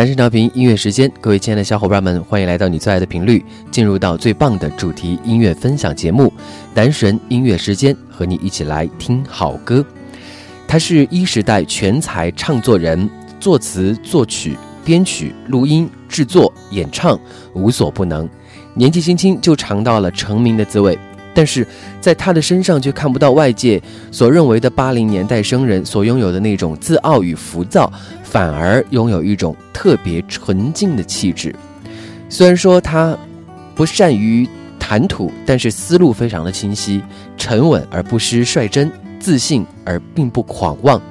男神调频音乐时间，各位亲爱的小伙伴们，欢迎来到你最爱的频率，进入到最棒的主题音乐分享节目——男神音乐时间，和你一起来听好歌。他是一时代全才唱作人，作词、作曲、编曲、录音、制作、演唱，无所不能。年纪轻轻就尝到了成名的滋味，但是在他的身上却看不到外界所认为的八零年代生人所拥有的那种自傲与浮躁。反而拥有一种特别纯净的气质。虽然说他不善于谈吐，但是思路非常的清晰，沉稳而不失率真，自信而并不狂妄。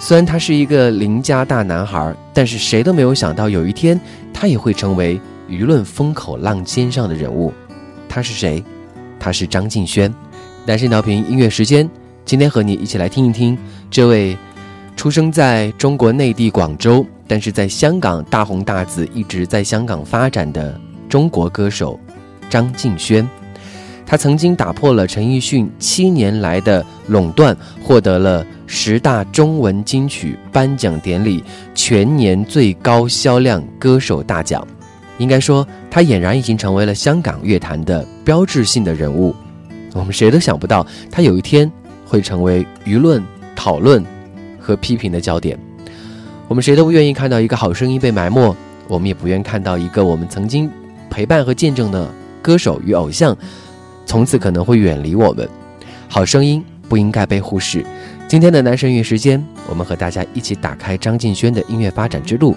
虽然他是一个邻家大男孩，但是谁都没有想到有一天他也会成为舆论风口浪尖上的人物。他是谁？他是张敬轩。男生调频音乐时间，今天和你一起来听一听这位。出生在中国内地广州，但是在香港大红大紫，一直在香港发展的中国歌手张敬轩，他曾经打破了陈奕迅七年来的垄断，获得了十大中文金曲颁奖典礼全年最高销量歌手大奖。应该说，他俨然已经成为了香港乐坛的标志性的人物。我们谁都想不到，他有一天会成为舆论讨论。和批评的焦点，我们谁都不愿意看到一个好声音被埋没，我们也不愿看到一个我们曾经陪伴和见证的歌手与偶像，从此可能会远离我们。好声音不应该被忽视。今天的男神乐时间，我们和大家一起打开张敬轩的音乐发展之路。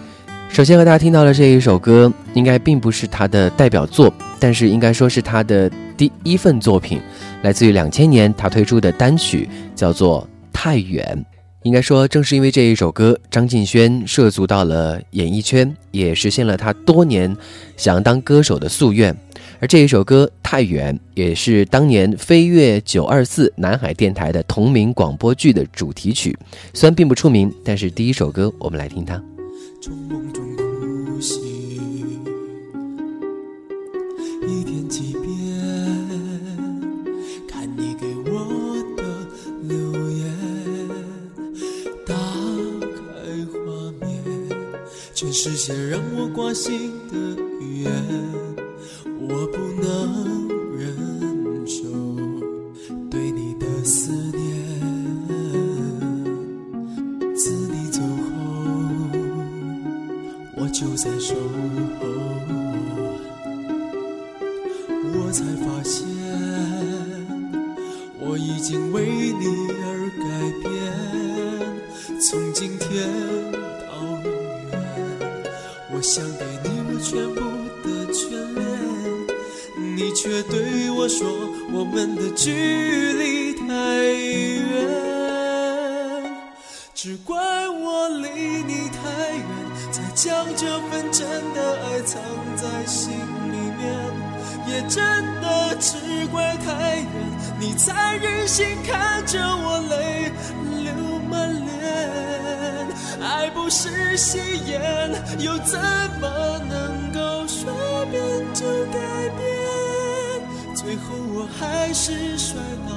首先和大家听到的这一首歌，应该并不是他的代表作，但是应该说是他的第一份作品，来自于两千年他推出的单曲，叫做《太远》。应该说，正是因为这一首歌，张敬轩涉足到了演艺圈，也实现了他多年想当歌手的夙愿。而这一首歌《太远》也是当年飞跃九二四南海电台的同名广播剧的主题曲。虽然并不出名，但是第一首歌，我们来听它从梦中呼吸一天。实现让我挂心的愿，我不能忍受对你的思念。自你走后，我就在守候，我才发现我已经为你而改变。从今天。想给你我全部的眷恋，你却对我说我们的距离太远。只怪我离你太远，才将这份真的爱藏在心里面。也真的只怪太远，你才忍心看着我泪流。爱不是戏言，又怎么能够说变就改变？最后我还是摔倒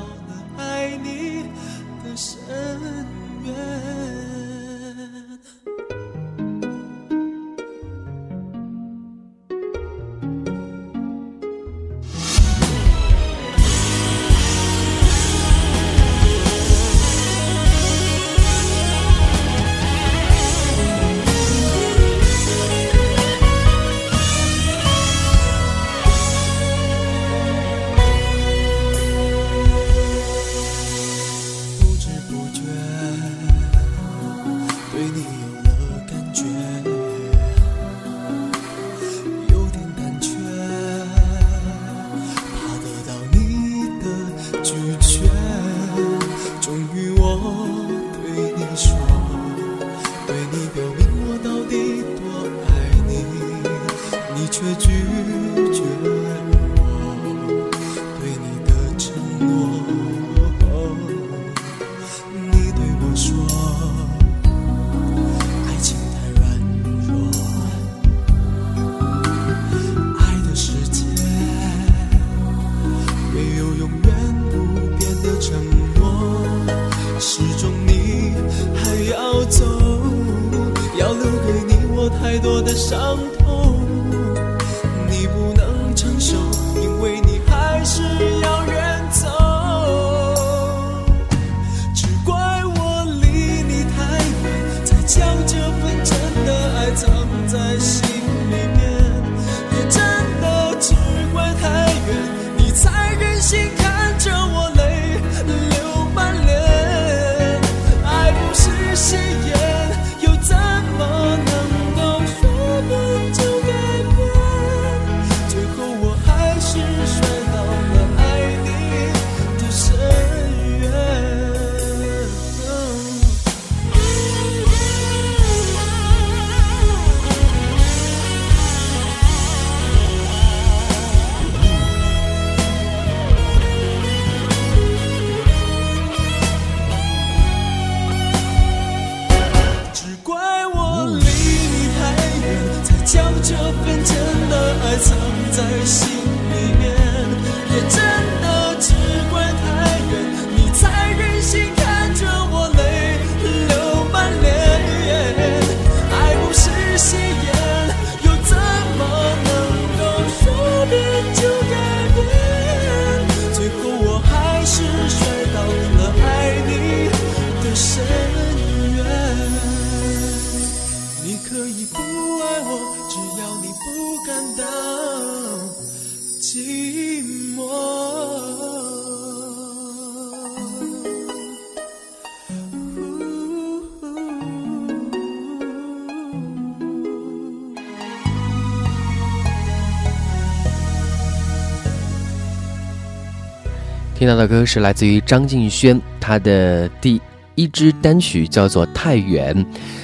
到的歌是来自于张敬轩，他的第一支单曲叫做《太远》。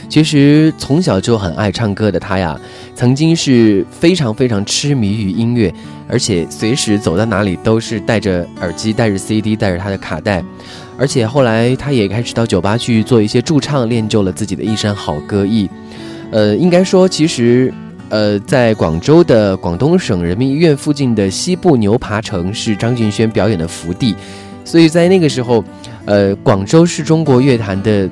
其实从小就很爱唱歌的他呀，曾经是非常非常痴迷于音乐，而且随时走到哪里都是带着耳机、带着 CD、带着他的卡带。而且后来他也开始到酒吧去做一些驻唱，练就了自己的一身好歌艺。呃，应该说，其实。呃，在广州的广东省人民医院附近的西部牛扒城是张敬轩表演的福地，所以在那个时候，呃，广州是中国乐坛的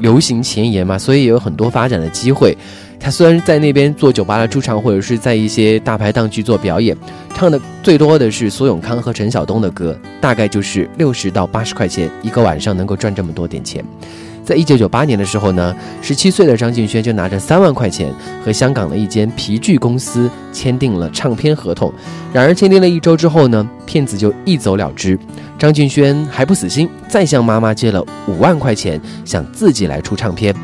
流行前沿嘛，所以有很多发展的机会。他虽然在那边做酒吧的驻唱，或者是在一些大排档去做表演，唱的最多的是苏永康和陈晓东的歌，大概就是六十到八十块钱一个晚上能够赚这么多点钱。在一九九八年的时候呢，十七岁的张敬轩就拿着三万块钱和香港的一间皮具公司签订了唱片合同。然而签订了一周之后呢，骗子就一走了之。张敬轩还不死心，再向妈妈借了五万块钱，想自己来出唱片。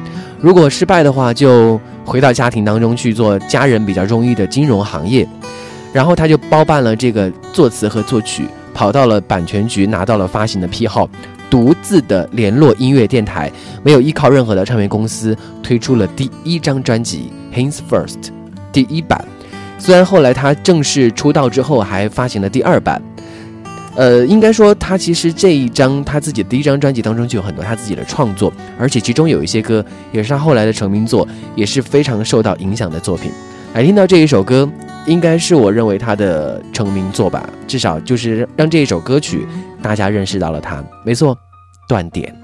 如果失败的话，就回到家庭当中去做家人比较中意的金融行业。然后他就包办了这个作词和作曲，跑到了版权局拿到了发行的批号。独自的联络音乐电台，没有依靠任何的唱片公司，推出了第一张专辑《Hands First》第一版。虽然后来他正式出道之后，还发行了第二版。呃，应该说他其实这一张他自己第一张专辑当中就有很多他自己的创作，而且其中有一些歌也是他后来的成名作，也是非常受到影响的作品。来听到这一首歌，应该是我认为他的成名作吧，至少就是让这一首歌曲大家认识到了他。没错。断点。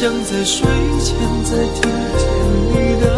想在睡前再听见你的。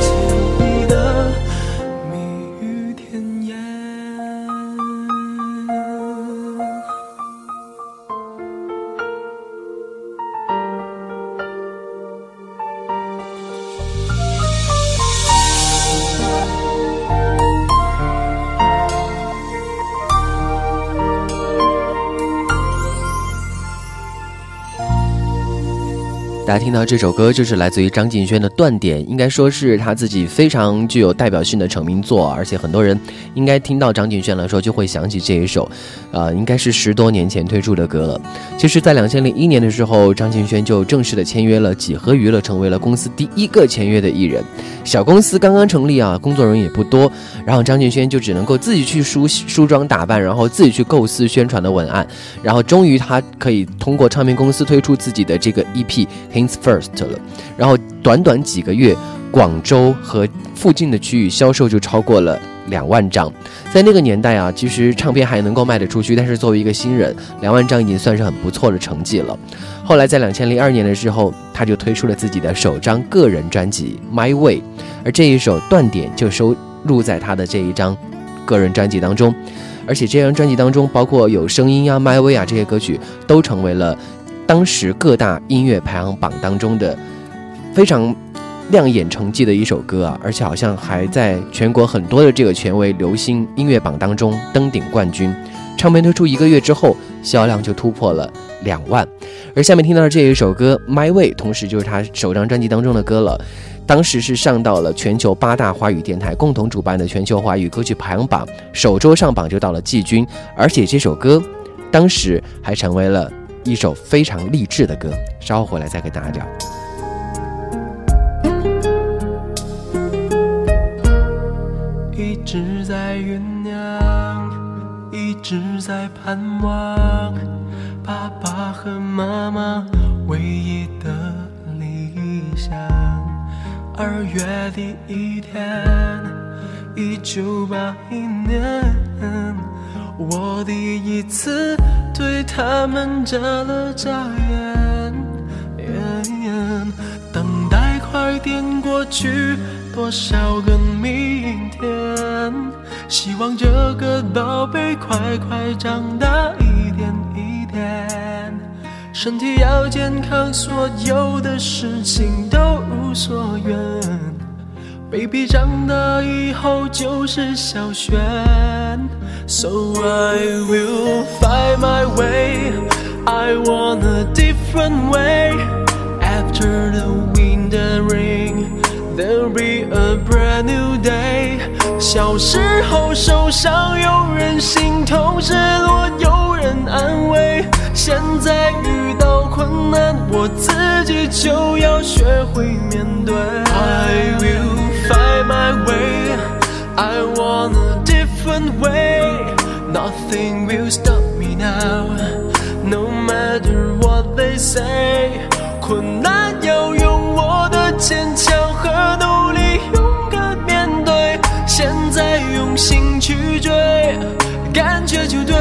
大家听到这首歌，就是来自于张敬轩的《断点》，应该说是他自己非常具有代表性的成名作，而且很多人应该听到张敬轩来说，就会想起这一首，呃，应该是十多年前推出的歌了。其实，在两千零一年的时候，张敬轩就正式的签约了几何娱乐，成为了公司第一个签约的艺人。小公司刚刚成立啊，工作人员也不多，然后张敬轩就只能够自己去梳梳妆打扮，然后自己去构思宣传的文案，然后终于他可以通过唱片公司推出自己的这个 EP。First 了，然后短短几个月，广州和附近的区域销售就超过了两万张。在那个年代啊，其实唱片还能够卖得出去，但是作为一个新人，两万张已经算是很不错的成绩了。后来在两千零二年的时候，他就推出了自己的首张个人专辑《My Way》，而这一首《断点》就收录在他的这一张个人专辑当中。而且这张专辑当中，包括有声音呀、《My Way》啊这些歌曲，都成为了。当时各大音乐排行榜当中的非常亮眼成绩的一首歌啊，而且好像还在全国很多的这个权威流行音乐榜当中登顶冠军。唱片推出一个月之后，销量就突破了两万。而下面听到的这一首歌《My Way》，同时就是他首张专辑当中的歌了。当时是上到了全球八大华语电台共同主办的全球华语歌曲排行榜，首周上榜就到了季军。而且这首歌当时还成为了。一首非常励志的歌，稍后回来再跟大家聊。一直在酝酿，一直在盼望爸爸和妈妈唯一的理想。二月第一天，一九八一年，我第一次对他们眨了眨眼。等待快点过去，多少个明天？希望这个宝贝快快长大一点一点，身体要健康，所有的事情都如所愿。baby 长大以后就是小轩 ，so I will find my way. I want a different way. After the wind and rain, there'll be a brand new day. 小时候受伤有人心痛，失落有人安慰。现在遇到困难，我自己就要学会面对。I will find my way. I want a Different way. Nothing will stop me now. No matter what they say. 困难要用我的坚强和努力勇敢面对，现在用心去追，感觉就对。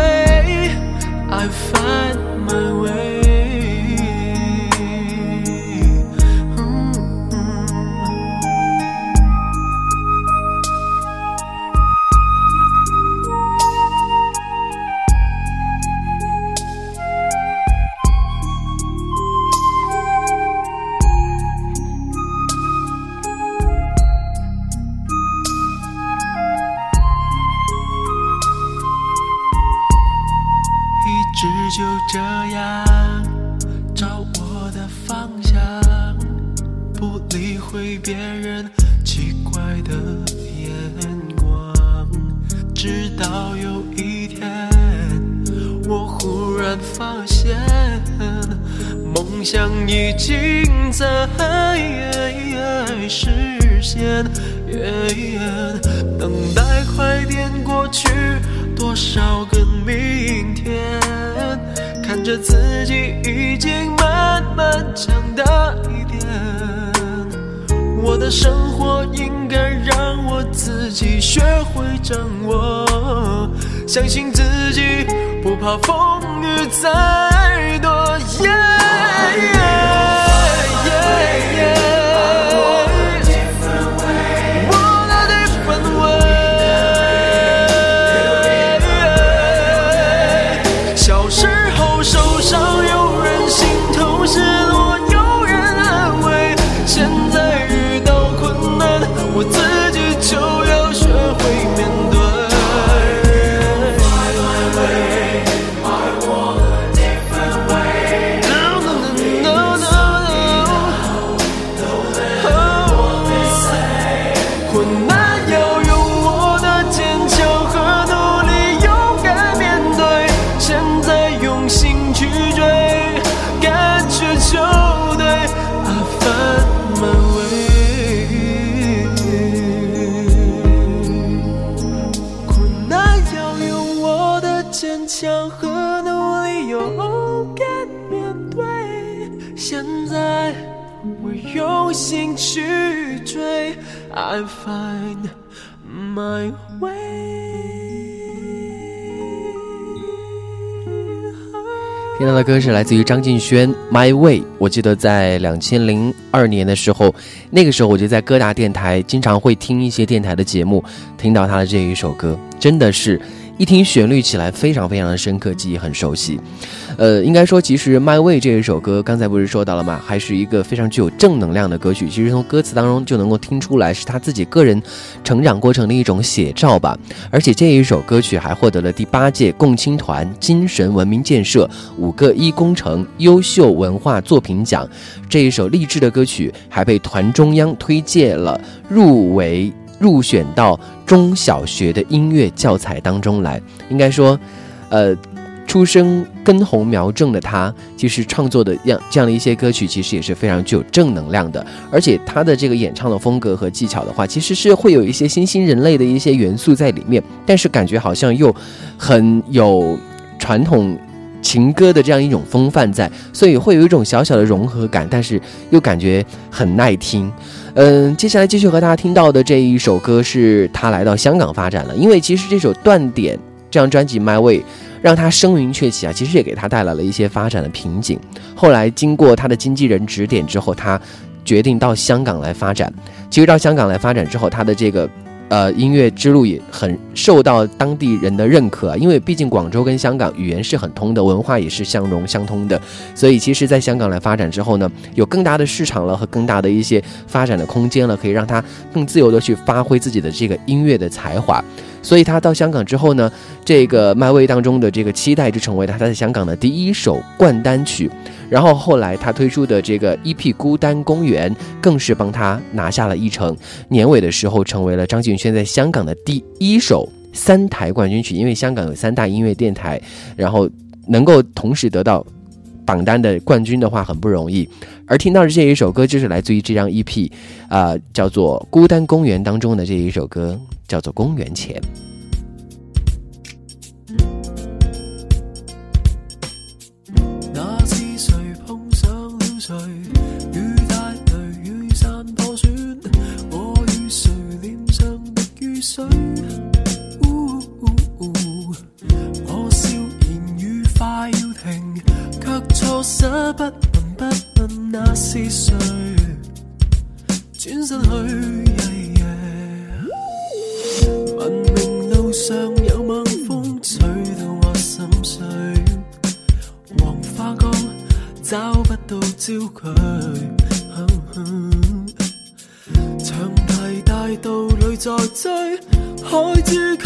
I find 梦想已经在实现。等待快点过去，多少个明天？看着自己已经慢慢长大一点，我的生活应该让我自己学会掌握，相信自己不怕风雨再多。歌是来自于张敬轩《My Way》。我记得在两千零二年的时候，那个时候我就在各大电台经常会听一些电台的节目，听到他的这一首歌，真的是一听旋律起来非常非常的深刻，记忆很熟悉。呃，应该说，其实《My Way》这一首歌，刚才不是说到了吗？还是一个非常具有正能量的歌曲。其实从歌词当中就能够听出来，是他自己个人成长过程的一种写照吧。而且这一首歌曲还获得了第八届共青团精神文明建设五个一工程优秀文化作品奖。这一首励志的歌曲还被团中央推荐了入围入选到中小学的音乐教材当中来。应该说，呃。出生根红苗正的他，其实创作的样这样的一些歌曲，其实也是非常具有正能量的。而且他的这个演唱的风格和技巧的话，其实是会有一些新兴人类的一些元素在里面，但是感觉好像又很有传统情歌的这样一种风范在，所以会有一种小小的融合感，但是又感觉很耐听。嗯，接下来继续和大家听到的这一首歌是他来到香港发展了，因为其实这首《断点》这张专辑《My Way》让他声名鹊起啊，其实也给他带来了一些发展的瓶颈。后来经过他的经纪人指点之后，他决定到香港来发展。其实到香港来发展之后，他的这个。呃，音乐之路也很受到当地人的认可，因为毕竟广州跟香港语言是很通的，文化也是相融相通的，所以其实，在香港来发展之后呢，有更大的市场了和更大的一些发展的空间了，可以让他更自由的去发挥自己的这个音乐的才华。所以他到香港之后呢，这个麦位当中的这个期待就成为了他在香港的第一首冠单曲。然后后来他推出的这个 EP《孤单公园》更是帮他拿下了一成。年尾的时候，成为了张敬轩在香港的第一首三台冠军曲。因为香港有三大音乐电台，然后能够同时得到榜单的冠军的话很不容易。而听到的这一首歌就是来自于这张 EP，啊，叫做《孤单公园》当中的这一首歌。叫做公元前。不问不问那是谁？转身去。文明路上有猛风吹到我心碎，黄花岗找不到焦距，长堤大道里在追，海珠区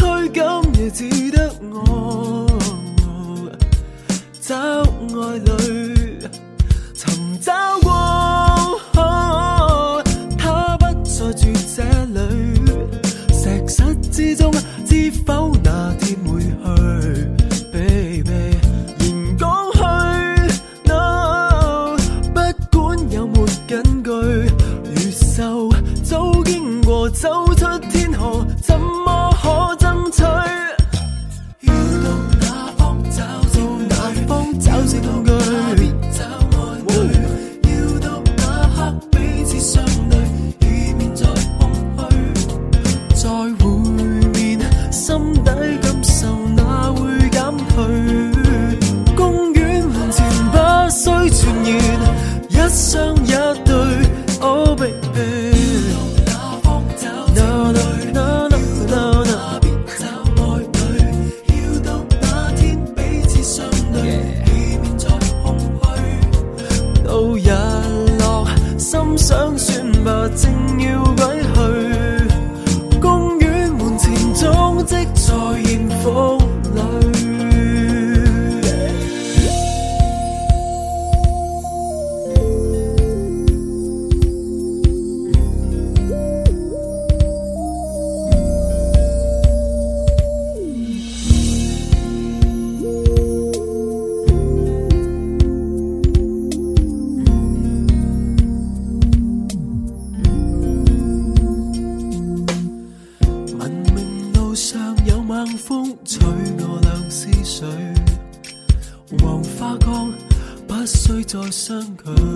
找到。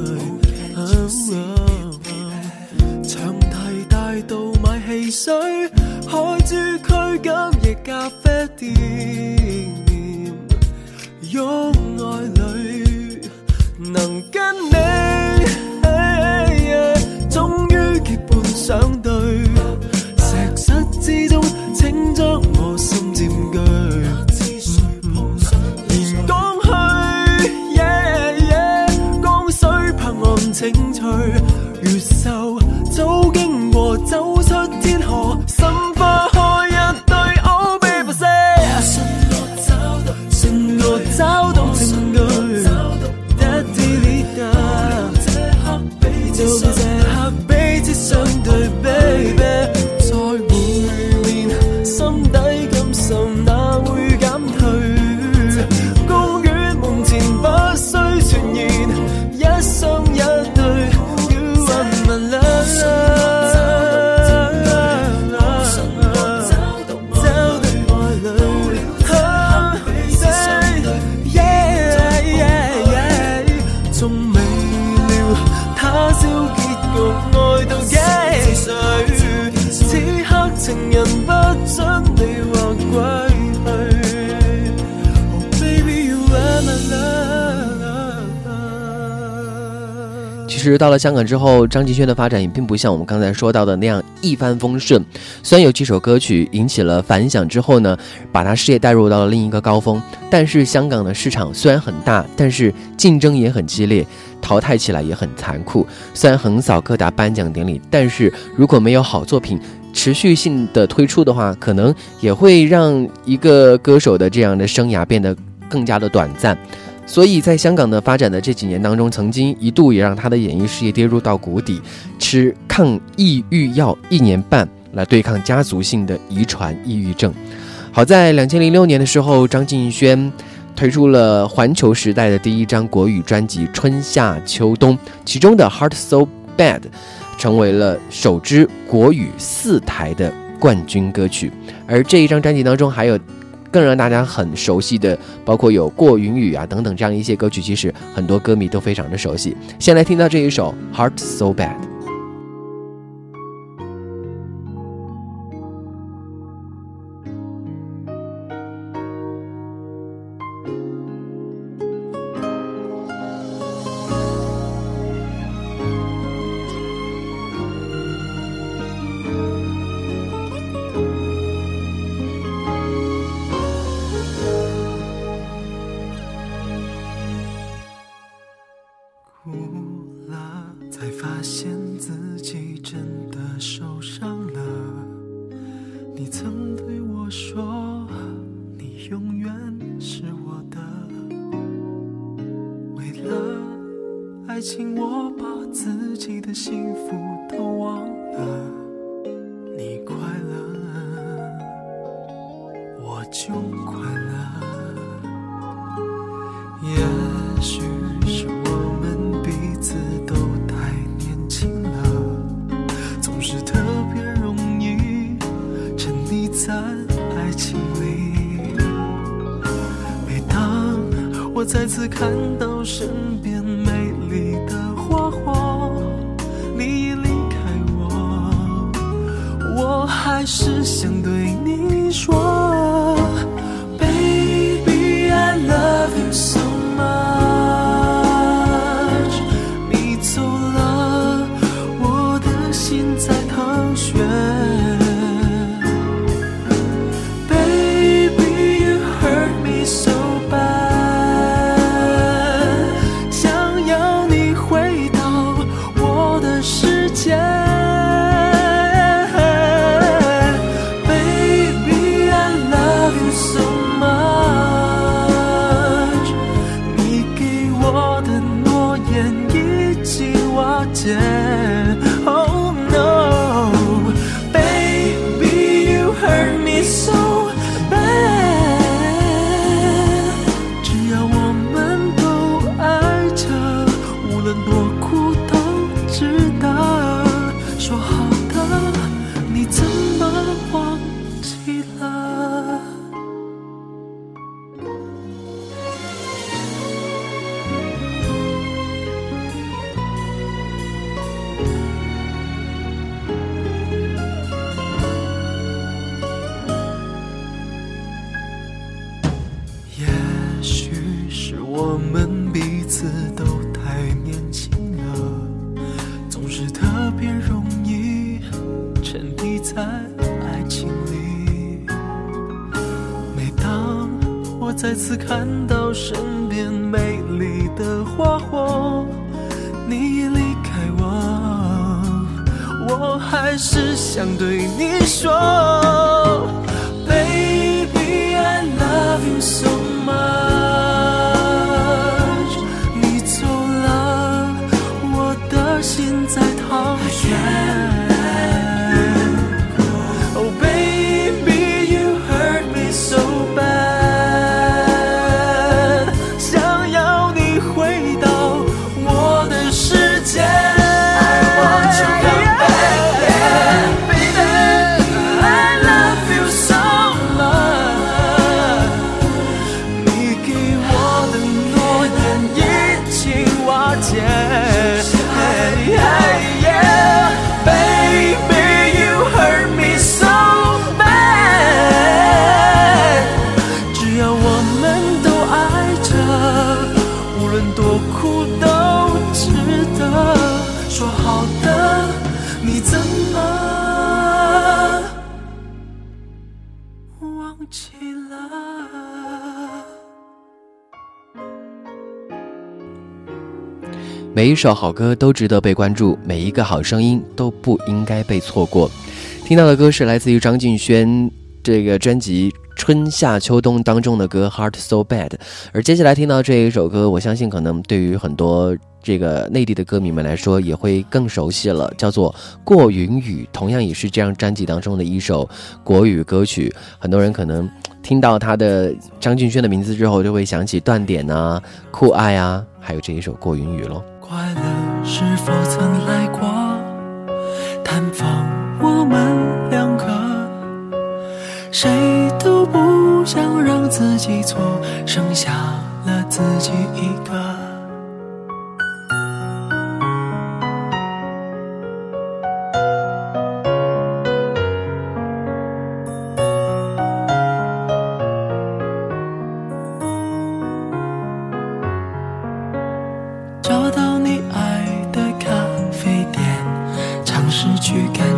香港之后，张敬轩的发展也并不像我们刚才说到的那样一帆风顺。虽然有几首歌曲引起了反响之后呢，把他事业带入到了另一个高峰，但是香港的市场虽然很大，但是竞争也很激烈，淘汰起来也很残酷。虽然横扫各大颁奖典礼，但是如果没有好作品持续性的推出的话，可能也会让一个歌手的这样的生涯变得更加的短暂。所以在香港的发展的这几年当中，曾经一度也让他的演艺事业跌入到谷底，吃抗抑郁药一年半来对抗家族性的遗传抑郁症。好在两千零六年的时候，张敬轩推出了环球时代的第一张国语专辑《春夏秋冬》，其中的《Heart So Bad》成为了首支国语四台的冠军歌曲。而这一张专辑当中还有。更让大家很熟悉的，包括有过云雨啊等等这样一些歌曲，其实很多歌迷都非常的熟悉。先来听到这一首《Heart So Bad》。还是想对你说 Yeah. 每一首好歌都值得被关注，每一个好声音都不应该被错过。听到的歌是来自于张敬轩这个专辑《春夏秋冬》当中的歌《Heart So Bad》，而接下来听到这一首歌，我相信可能对于很多这个内地的歌迷们来说也会更熟悉了，叫做《过云雨》，同样也是这张专辑当中的一首国语歌曲。很多人可能听到他的张敬轩的名字之后，就会想起断点啊、酷爱啊，还有这一首《过云雨》喽。快乐是否曾来过探访我们两个？谁都不想让自己错，剩下了自己一个。尝试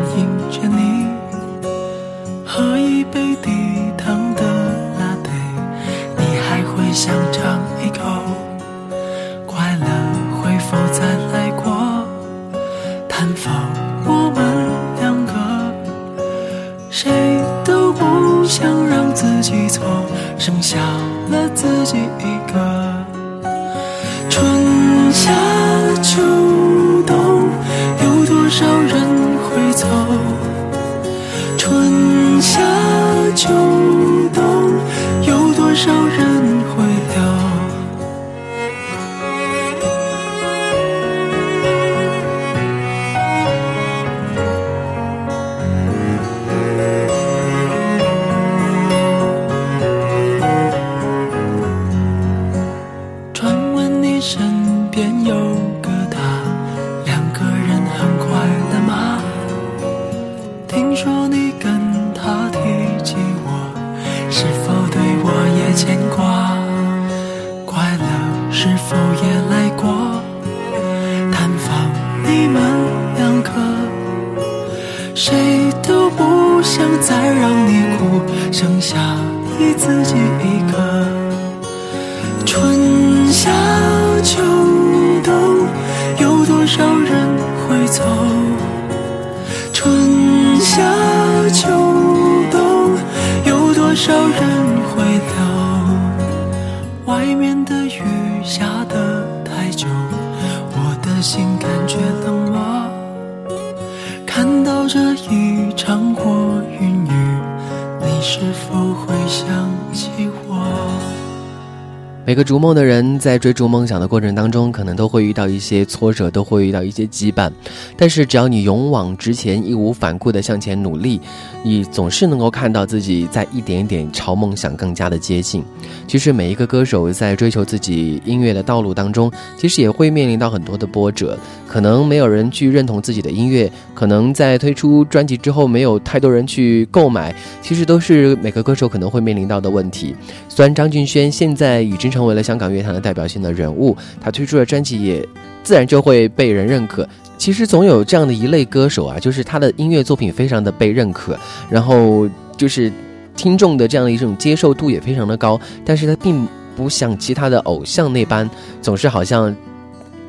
逐梦的人在追逐梦想的过程当中，可能都会遇到一些挫折，都会遇到一些羁绊。但是只要你勇往直前，义无反顾地向前努力，你总是能够看到自己在一点一点朝梦想更加的接近。其实每一个歌手在追求自己音乐的道路当中，其实也会面临到很多的波折。可能没有人去认同自己的音乐，可能在推出专辑之后没有太多人去购买，其实都是每个歌手可能会面临到的问题。虽然张敬轩现在已经成为了香港乐坛的代表性的人物，他推出的专辑也自然就会被人认可。其实总有这样的一类歌手啊，就是他的音乐作品非常的被认可，然后就是听众的这样的一种接受度也非常的高，但是他并不像其他的偶像那般，总是好像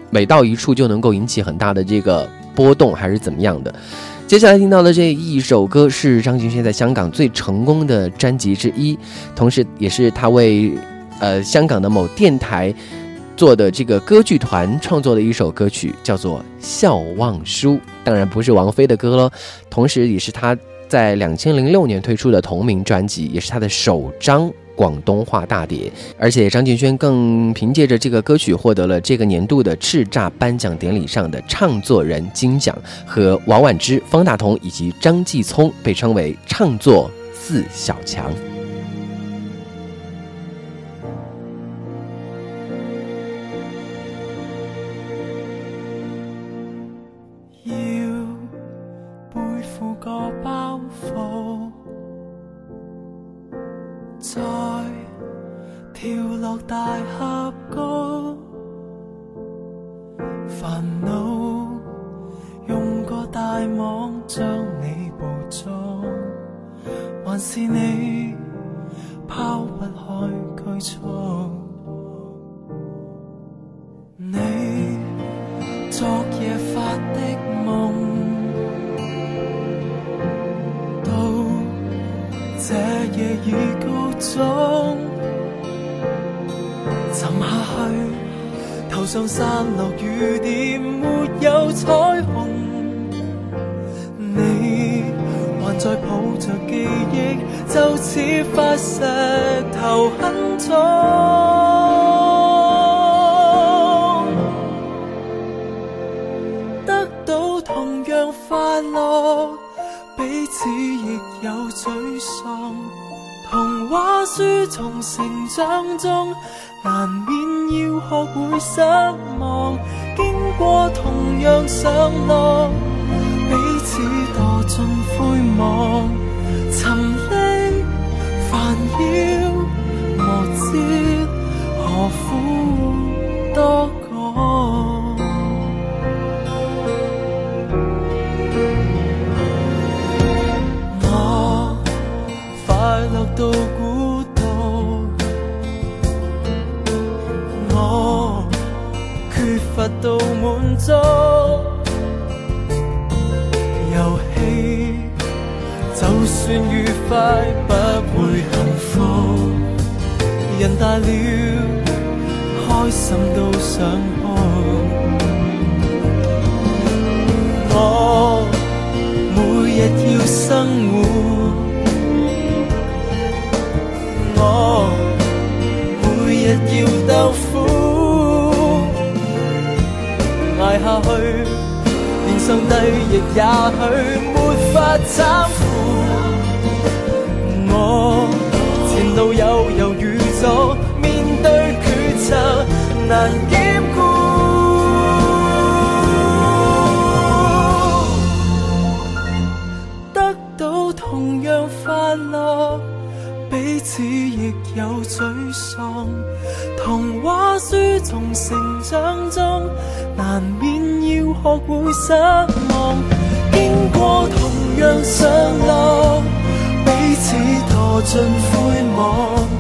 每到一处就能够引起很大的这个波动，还是怎么样的。接下来听到的这一首歌是张敬轩在香港最成功的专辑之一，同时也是他为呃香港的某电台做的这个歌剧团创作的一首歌曲，叫做《笑忘书》。当然不是王菲的歌喽，同时也是他在两千零六年推出的同名专辑，也是他的首张。广东话大碟，而且张敬轩更凭借着这个歌曲获得了这个年度的叱咤颁奖典礼上的唱作人金奖，和王菀之、方大同以及张继聪被称为唱作四小强。已告终沉下去，头上散落雨点，没有彩虹。你还在抱着记忆，就似块石头很重。得到同样快乐，童话书从成长中，难免要学会失望。经过同样上落，彼此堕进灰网，沉溺烦扰，无知何苦多讲？我快乐到乏到满足。遊戲就算愉快，不會幸福。人大了，開心都想哭。我每日要生活，我每日要鬥苦，捱下去，连上帝亦也许没法搀扶。我前路有犹豫咗，面对抉择难兼顾。会失望。经过同样上落，彼此堕进灰网。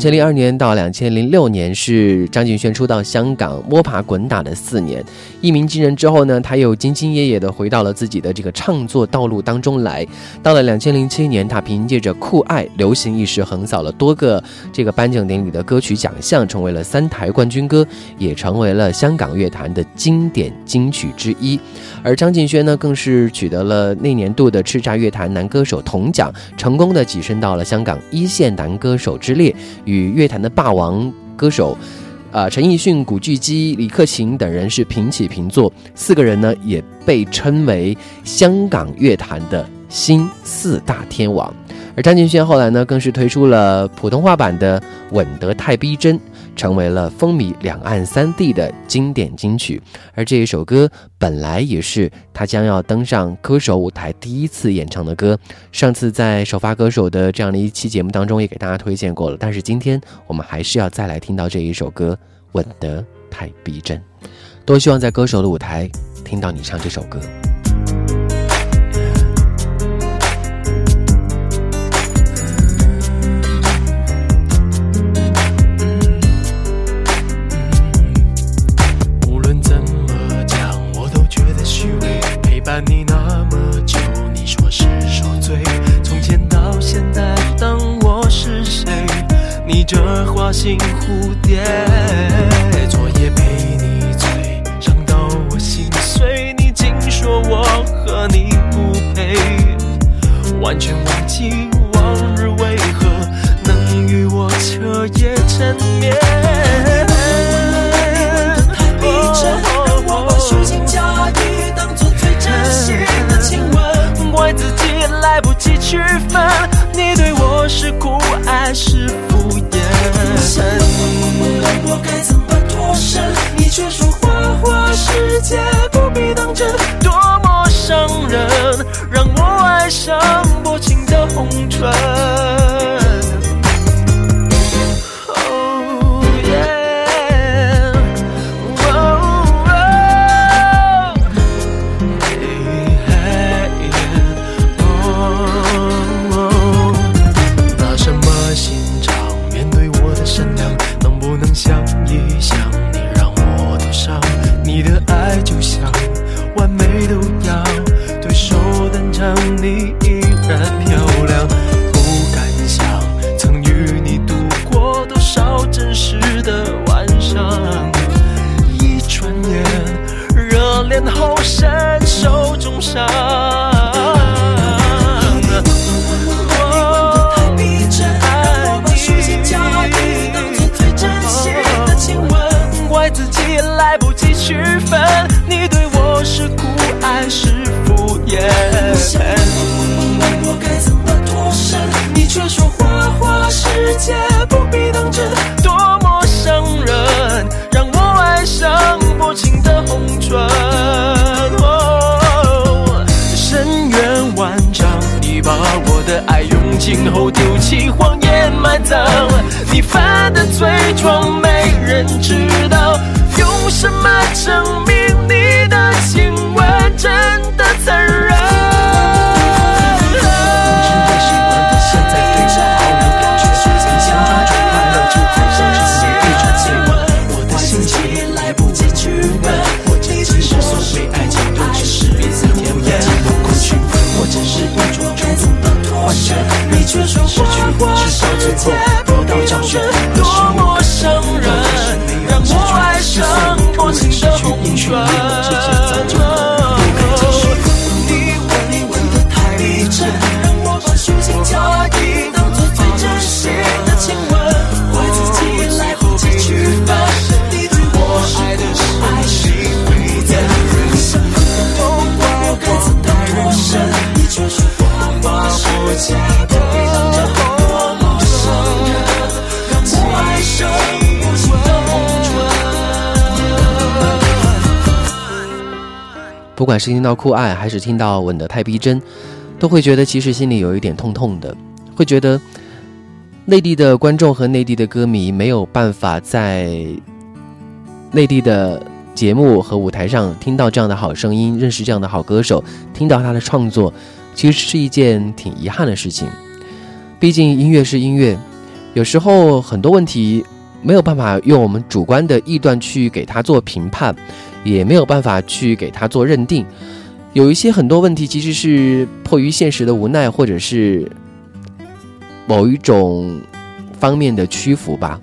千零二年到两千零六年是张敬轩出道香港摸爬滚打的四年。一鸣惊人之后呢，他又兢兢业业的回到了自己的这个创作道路当中来。到了两千零七年，他凭借着《酷爱》流行一时，横扫了多个这个颁奖典礼的歌曲奖项，成为了三台冠军歌，也成为了香港乐坛的经典金曲之一。而张敬轩呢，更是取得了那年度的叱咤乐坛男歌手铜奖，成功的跻身到了香港一线男歌手之列。与乐坛的霸王歌手，呃，陈奕迅、古巨基、李克勤等人是平起平坐，四个人呢也被称为香港乐坛的新四大天王。而张敬轩后来呢，更是推出了普通话版的《吻得太逼真》，成为了风靡两岸三地的经典金曲。而这一首歌本来也是他将要登上歌手舞台第一次演唱的歌。上次在首发歌手的这样的一期节目当中也给大家推荐过了，但是今天我们还是要再来听到这一首歌《吻得太逼真》。多希望在歌手的舞台听到你唱这首歌。心蝴蝶，昨夜陪你醉，伤到我心碎，你竟说我和你不配，完全忘记往日为何能与我彻夜缠绵。你温度太低，温度太低，真让我把虚情假意当做最真心的亲吻，怪自己来不及区分，你对我是酷爱是。我该怎么脱身？你却说花花世界不必当真，多么伤人，让我爱上薄情的红唇。不管是听到酷爱，还是听到吻得太逼真，都会觉得其实心里有一点痛痛的，会觉得内地的观众和内地的歌迷没有办法在内地的节目和舞台上听到这样的好声音，认识这样的好歌手，听到他的创作，其实是一件挺遗憾的事情。毕竟音乐是音乐，有时候很多问题没有办法用我们主观的臆断去给他做评判。也没有办法去给他做认定，有一些很多问题其实是迫于现实的无奈，或者是某一种方面的屈服吧。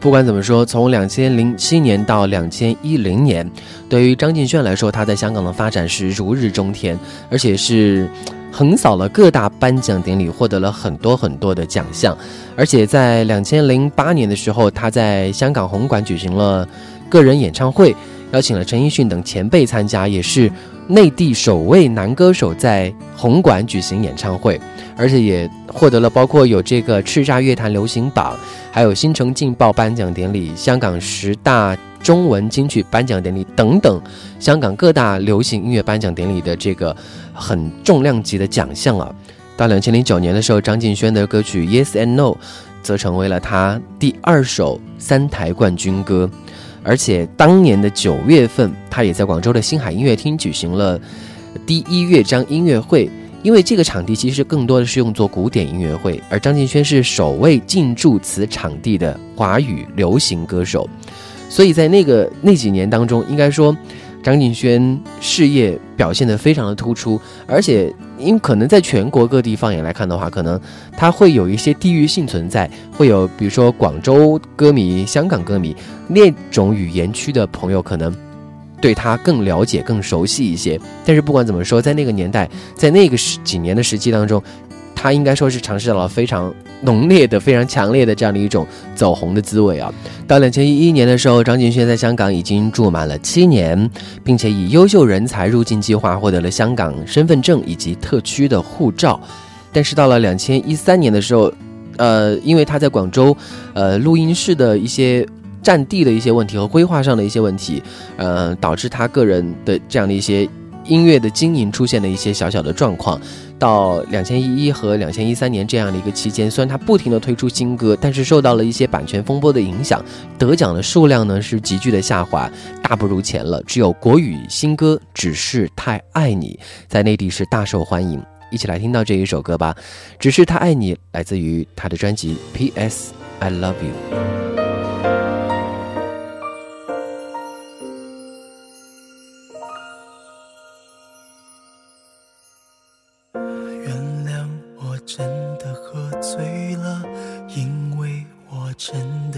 不管怎么说，从两千零七年到两千一零年，对于张敬轩来说，他在香港的发展是如日中天，而且是横扫了各大颁奖典礼，获得了很多很多的奖项。而且在两千零八年的时候，他在香港红馆举行了个人演唱会。邀请了陈奕迅等前辈参加，也是内地首位男歌手在红馆举行演唱会，而且也获得了包括有这个叱咤乐坛流行榜，还有新城劲爆颁奖典礼、香港十大中文金曲颁奖典礼等等香港各大流行音乐颁奖典礼的这个很重量级的奖项啊。到两千零九年的时候，张敬轩的歌曲《Yes and No》则成为了他第二首三台冠军歌。而且当年的九月份，他也在广州的星海音乐厅举行了第一乐章音乐会。因为这个场地其实更多的是用作古典音乐会，而张敬轩是首位进驻此场地的华语流行歌手，所以在那个那几年当中，应该说。张敬轩事业表现得非常的突出，而且因为可能在全国各地放眼来看的话，可能他会有一些地域性存在，会有比如说广州歌迷、香港歌迷那种语言区的朋友，可能对他更了解、更熟悉一些。但是不管怎么说，在那个年代，在那个十几年的时期当中。他应该说是尝试到了非常浓烈的、非常强烈的这样的一种走红的滋味啊！到两千一一年的时候，张敬轩在香港已经住满了七年，并且以优秀人才入境计划获得了香港身份证以及特区的护照。但是到了两千一三年的时候，呃，因为他在广州，呃，录音室的一些占地的一些问题和规划上的一些问题，呃，导致他个人的这样的一些音乐的经营出现了一些小小的状况。到两千一一和两千一三年这样的一个期间，虽然他不停的推出新歌，但是受到了一些版权风波的影响，得奖的数量呢是急剧的下滑，大不如前了。只有国语新歌《只是太爱你》在内地是大受欢迎。一起来听到这一首歌吧，《只是太爱你》来自于他的专辑《P.S. I Love You》。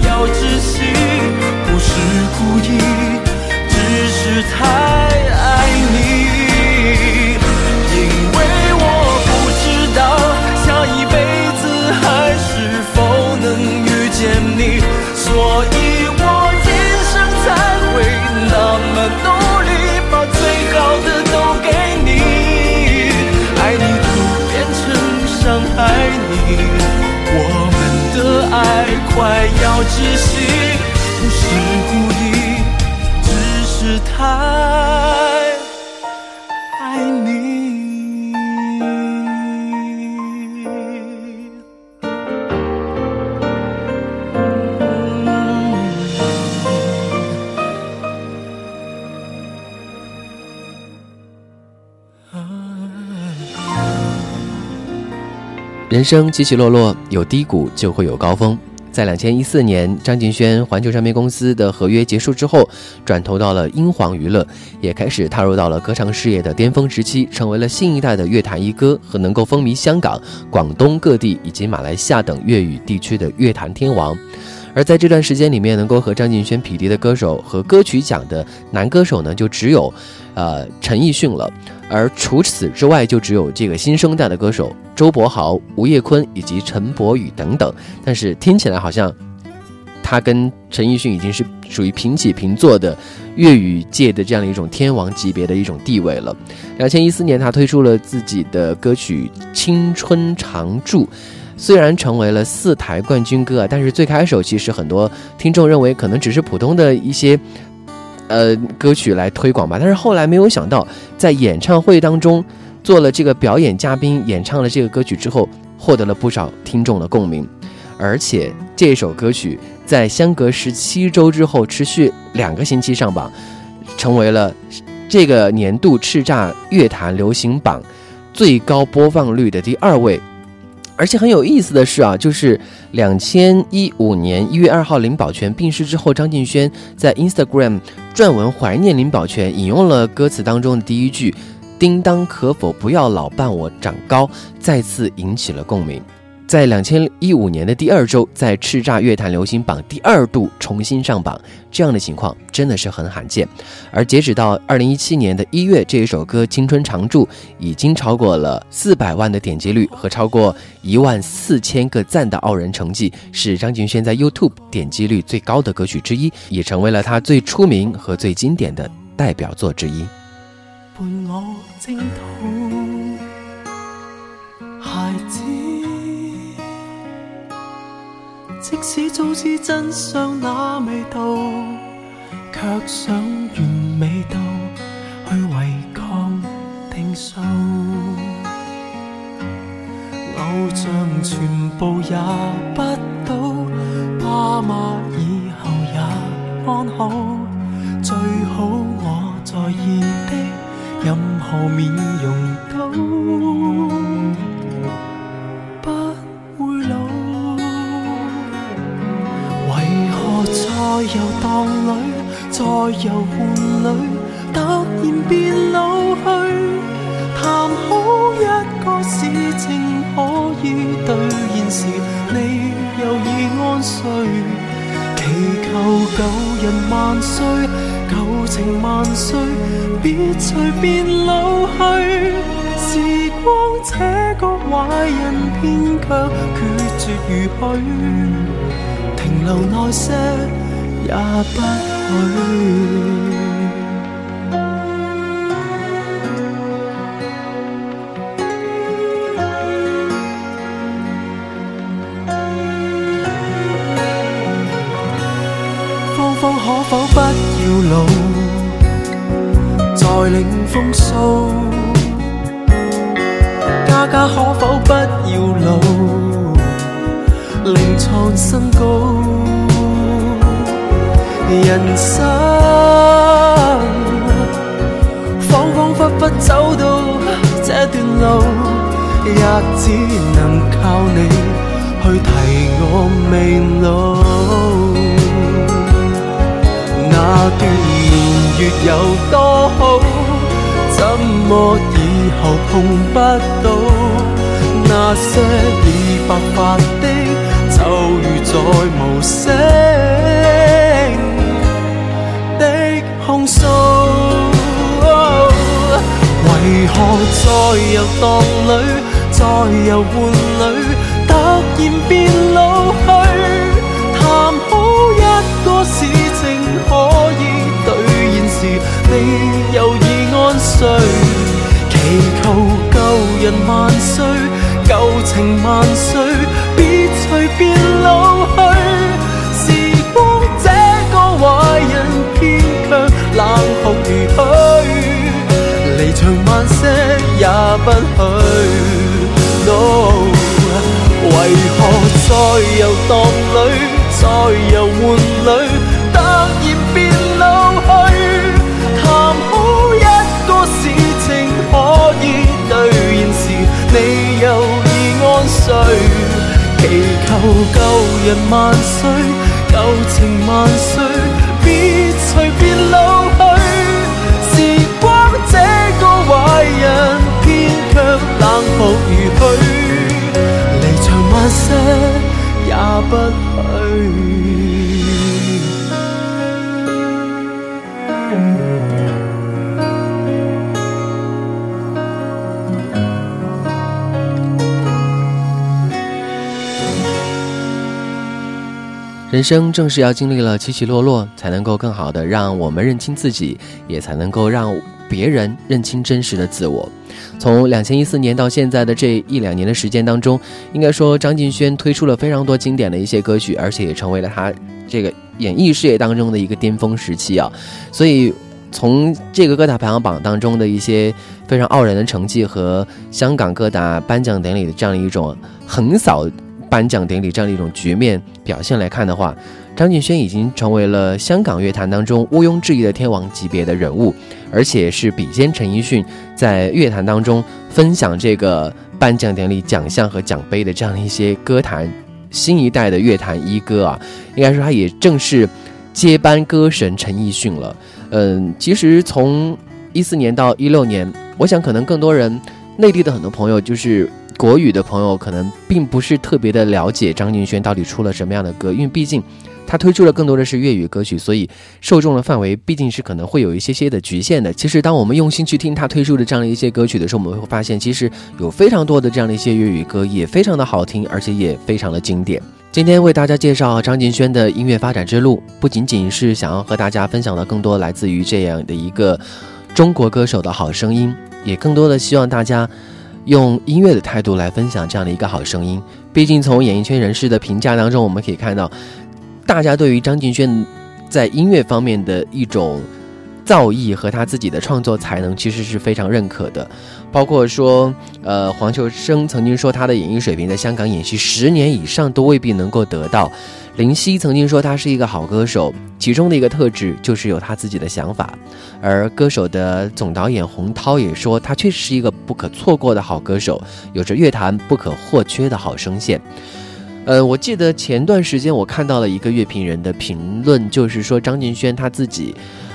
要窒息，不是故意，窒息，不是故意，只是太爱你。人生起起落落，有低谷就会有高峰。在两千一四年，张敬轩环球唱片公司的合约结束之后，转投到了英皇娱乐，也开始踏入到了歌唱事业的巅峰时期，成为了新一代的乐坛一哥和能够风靡香港、广东各地以及马来西亚等粤语地区的乐坛天王。而在这段时间里面，能够和张敬轩匹敌的歌手和歌曲奖的男歌手呢，就只有，呃，陈奕迅了。而除此之外，就只有这个新生代的歌手周柏豪、吴业坤以及陈柏宇等等。但是听起来好像他跟陈奕迅已经是属于平起平坐的粤语界的这样的一种天王级别的一种地位了。两千一四年，他推出了自己的歌曲《青春常驻》，虽然成为了四台冠军歌啊，但是最开始其实很多听众认为可能只是普通的一些呃歌曲来推广吧，但是后来没有想到，在演唱会当中做了这个表演嘉宾，演唱了这个歌曲之后，获得了不少听众的共鸣。而且这首歌曲在相隔十七周之后，持续两个星期上榜，成为了这个年度叱咤乐坛流行榜最高播放率的第二位。而且很有意思的是啊，就是两千一五年一月二号林保全病逝之后，张敬轩在 Instagram 撰文怀念林保全，引用了歌词当中的第一句“叮当可否不要老伴我长高”，再次引起了共鸣。在两千一五年的第二周，在叱咤乐坛流行榜第二度重新上榜，这样的情况真的是很罕见。而截止到二零一七年的一月，这一首歌《青春常驻》已经超过了四百万的点击率和超过一万四千个赞的傲人成绩，是张敬轩在 YouTube 点击率最高的歌曲之一，也成为了他最出名和最经典的代表作之一。伴我征途，孩子。即使早知真相那味道，却想完美到去违抗定数。偶像全部也不到，爸妈以后也安好。最好我在意的任何面容都。在游荡里，在游玩里，突然变老去。谈好一个事情可以兑现时，你又已安睡。祈求旧人万岁，旧情万岁，别随便老去。时光这个坏人，偏却决绝如许，留耐些。也不许。芳芳可否不要老，再领风骚？家家可否不要老，另创新高？人生恍恍惚惚走到这段路，也只能靠你去提我未老。那段年月有多好，怎么以后碰不到？那些已白发的，如再无声的。控诉，为何在游荡里，在游玩里，突然变老去？谈好一个事情可以兑现时，你又已安睡。祈求旧人万岁，旧情万岁，离场慢些也不许。No，为何在游荡里，在游玩里，突然变老去？谈好一个事情可以兑现时，你又已安睡。祈求旧人万岁，旧情万岁，人生正是要经历了起起落落，才能够更好的让我们认清自己，也才能够让别人认清真实的自我。从两千一四年到现在的这一两年的时间当中，应该说张敬轩推出了非常多经典的一些歌曲，而且也成为了他这个演艺事业当中的一个巅峰时期啊。所以从这个歌坛排行榜当中的一些非常傲人的成绩和香港歌坛颁奖典礼的这样的一种横扫颁奖典礼这样的一种局面表现来看的话，张敬轩已经成为了香港乐坛当中毋庸置疑的天王级别的人物。而且是比肩陈奕迅在乐坛当中分享这个颁奖典礼奖项和奖杯的这样的一些歌坛新一代的乐坛一哥啊，应该说他也正是接班歌神陈奕迅了。嗯，其实从一四年到一六年，我想可能更多人内地的很多朋友，就是国语的朋友，可能并不是特别的了解张敬轩到底出了什么样的歌，因为毕竟。他推出的更多的是粤语歌曲，所以受众的范围毕竟是可能会有一些些的局限的。其实，当我们用心去听他推出的这样的一些歌曲的时候，我们会发现，其实有非常多的这样的一些粤语歌，也非常的好听，而且也非常的经典。今天为大家介绍张敬轩的音乐发展之路，不仅仅是想要和大家分享的更多来自于这样的一个中国歌手的好声音，也更多的希望大家用音乐的态度来分享这样的一个好声音。毕竟，从演艺圈人士的评价当中，我们可以看到。大家对于张敬轩在音乐方面的一种造诣和他自己的创作才能，其实是非常认可的。包括说，呃，黄秋生曾经说他的演艺水平在香港演戏十年以上都未必能够得到。林夕曾经说他是一个好歌手，其中的一个特质就是有他自己的想法。而歌手的总导演洪涛也说，他确实是一个不可错过的好歌手，有着乐坛不可或缺的好声线。呃，我记得前段时间我看到了一个乐评人的评论，就是说张敬轩他自己，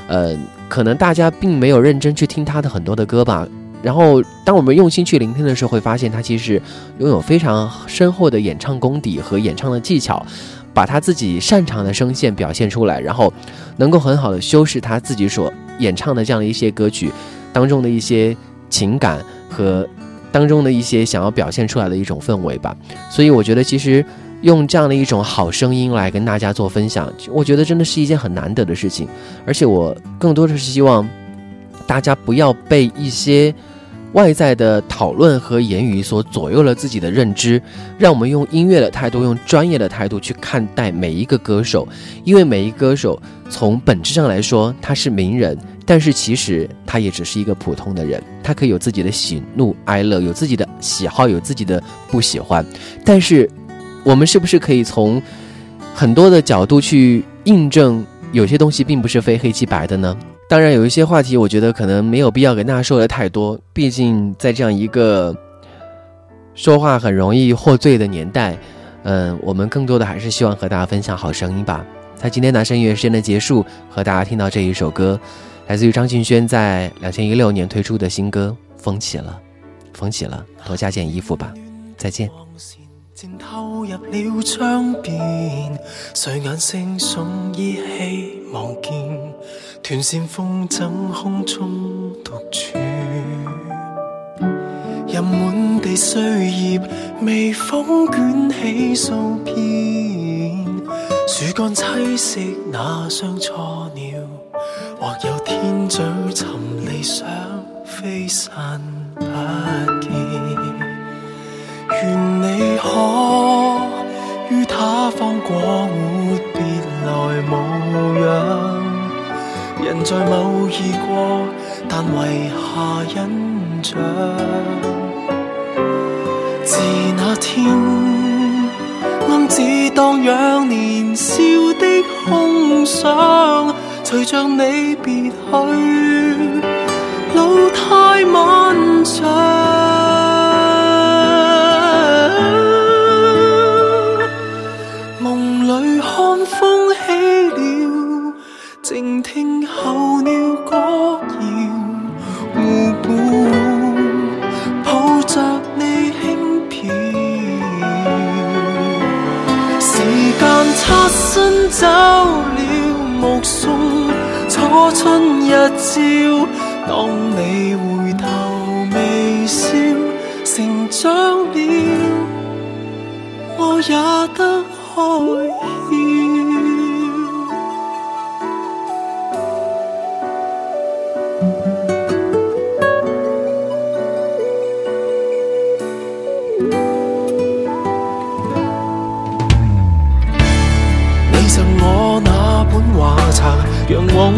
呃，可能大家并没有认真去听他的很多的歌吧。然后当我们用心去聆听的时候，会发现他其实拥有非常深厚的演唱功底和演唱的技巧，把他自己擅长的声线表现出来，然后能够很好的修饰他自己所演唱的这样的一些歌曲当中的一些情感和。当中的一些想要表现出来的一种氛围吧，所以我觉得其实用这样的一种好声音来跟大家做分享，我觉得真的是一件很难得的事情。而且我更多的是希望大家不要被一些外在的讨论和言语所左右了自己的认知，让我们用音乐的态度，用专业的态度去看待每一个歌手，因为每一个歌手从本质上来说他是名人。但是其实他也只是一个普通的人，他可以有自己的喜怒哀乐，有自己的喜好，有自己的不喜欢。但是，我们是不是可以从很多的角度去印证，有些东西并不是非黑即白的呢？当然，有一些话题，我觉得可能没有必要跟大家说的太多。毕竟在这样一个说话很容易获罪的年代，嗯，我们更多的还是希望和大家分享好声音吧。在今天男生音乐时间的结束，和大家听到这一首歌。来自于张敬轩在两千一六年推出的新歌《风起了》，风起了，多加件衣服吧。再见。正透入了窗边，睡眼惺忪依稀望见，断线风筝空中独处，任满地碎叶，微风卷起数片，树干栖息那双错鸟。或有天嘴寻理想，飞散不见。愿你可于他方过活别来无恙。人在某已过，但遗下印象。自那天，暗自荡漾年少的空想。随着你别去，路太漫长。过春日照，当你回头微笑，成长了，我也。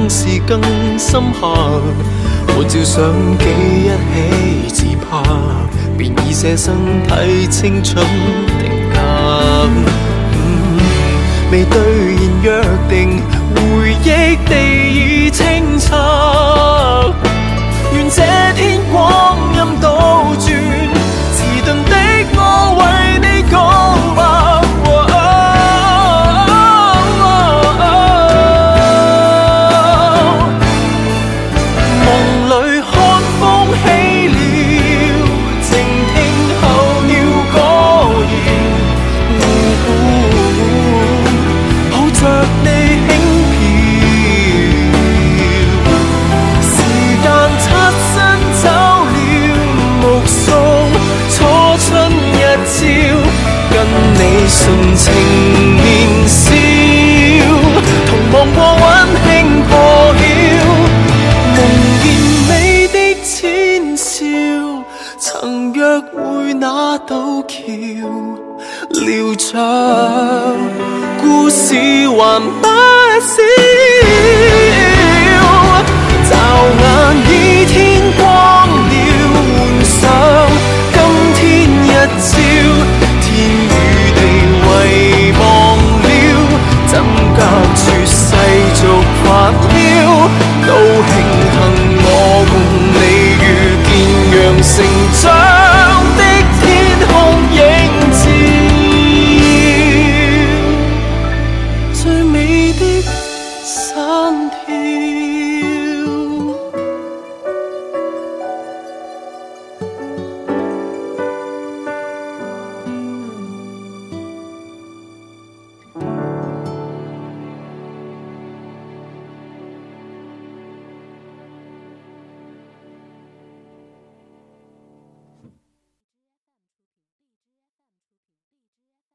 是更深刻，换照相机一起自拍，便已写生睇清楚。